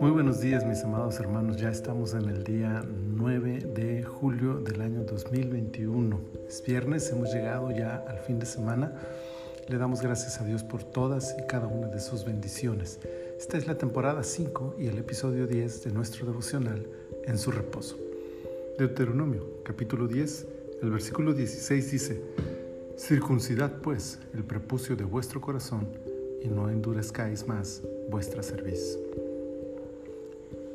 Muy buenos días mis amados hermanos, ya estamos en el día 9 de julio del año 2021. Es viernes, hemos llegado ya al fin de semana. Le damos gracias a Dios por todas y cada una de sus bendiciones. Esta es la temporada 5 y el episodio 10 de nuestro devocional En su reposo. Deuteronomio, capítulo 10, el versículo 16 dice, Circuncidad pues el prepucio de vuestro corazón y no endurezcáis más vuestra cerviz.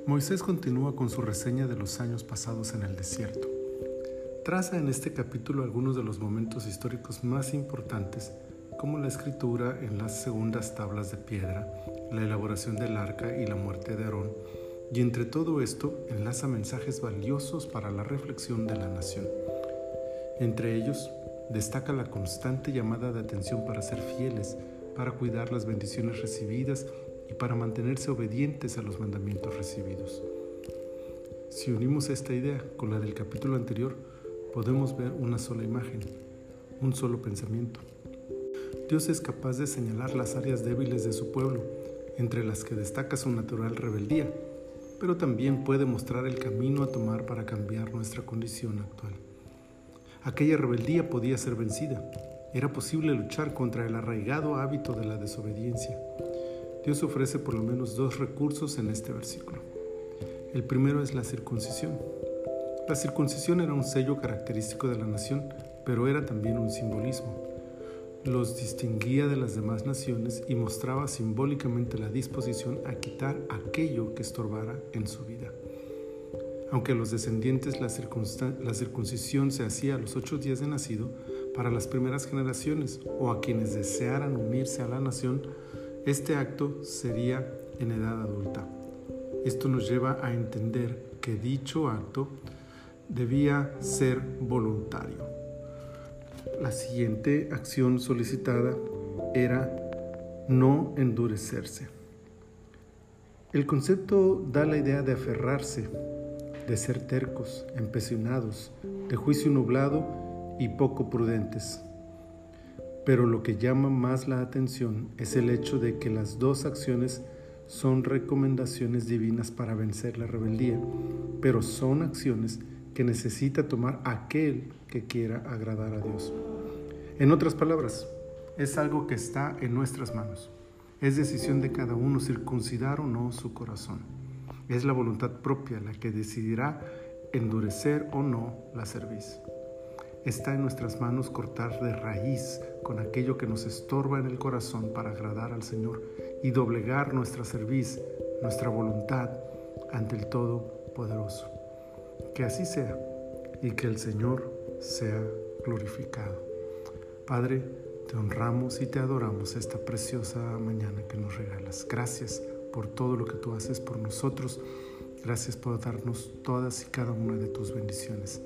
Moisés continúa con su reseña de los años pasados en el desierto. Traza en este capítulo algunos de los momentos históricos más importantes, como la escritura en las segundas tablas de piedra, la elaboración del arca y la muerte de Aarón, y entre todo esto enlaza mensajes valiosos para la reflexión de la nación. Entre ellos, destaca la constante llamada de atención para ser fieles, para cuidar las bendiciones recibidas y para mantenerse obedientes a los mandamientos recibidos. Si unimos esta idea con la del capítulo anterior, podemos ver una sola imagen, un solo pensamiento. Dios es capaz de señalar las áreas débiles de su pueblo, entre las que destaca su natural rebeldía, pero también puede mostrar el camino a tomar para cambiar nuestra condición actual. Aquella rebeldía podía ser vencida. Era posible luchar contra el arraigado hábito de la desobediencia. Dios ofrece por lo menos dos recursos en este versículo. El primero es la circuncisión. La circuncisión era un sello característico de la nación, pero era también un simbolismo. Los distinguía de las demás naciones y mostraba simbólicamente la disposición a quitar aquello que estorbara en su vida. Aunque a los descendientes la, la circuncisión se hacía a los ocho días de nacido, para las primeras generaciones o a quienes desearan unirse a la nación, este acto sería en edad adulta. Esto nos lleva a entender que dicho acto debía ser voluntario. La siguiente acción solicitada era no endurecerse. El concepto da la idea de aferrarse, de ser tercos, empecinados, de juicio nublado y poco prudentes. Pero lo que llama más la atención es el hecho de que las dos acciones son recomendaciones divinas para vencer la rebeldía, pero son acciones que necesita tomar aquel que quiera agradar a Dios. En otras palabras, es algo que está en nuestras manos. Es decisión de cada uno circuncidar o no su corazón. Es la voluntad propia la que decidirá endurecer o no la cerviz. Está en nuestras manos cortar de raíz con aquello que nos estorba en el corazón para agradar al Señor y doblegar nuestra cerviz, nuestra voluntad ante el Todopoderoso. Que así sea y que el Señor sea glorificado. Padre, te honramos y te adoramos esta preciosa mañana que nos regalas. Gracias por todo lo que tú haces por nosotros. Gracias por darnos todas y cada una de tus bendiciones.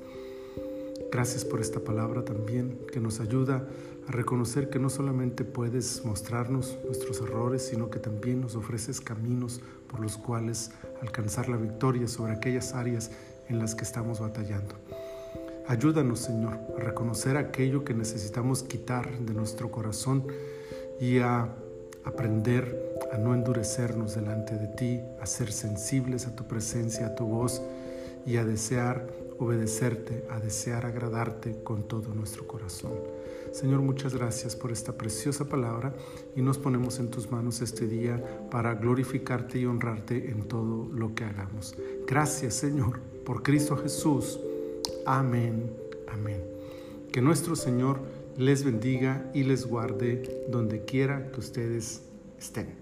Gracias por esta palabra también que nos ayuda a reconocer que no solamente puedes mostrarnos nuestros errores, sino que también nos ofreces caminos por los cuales alcanzar la victoria sobre aquellas áreas en las que estamos batallando. Ayúdanos, Señor, a reconocer aquello que necesitamos quitar de nuestro corazón y a aprender a no endurecernos delante de ti, a ser sensibles a tu presencia, a tu voz y a desear obedecerte, a desear agradarte con todo nuestro corazón. Señor, muchas gracias por esta preciosa palabra y nos ponemos en tus manos este día para glorificarte y honrarte en todo lo que hagamos. Gracias, Señor, por Cristo Jesús. Amén, amén. Que nuestro Señor les bendiga y les guarde donde quiera que ustedes estén.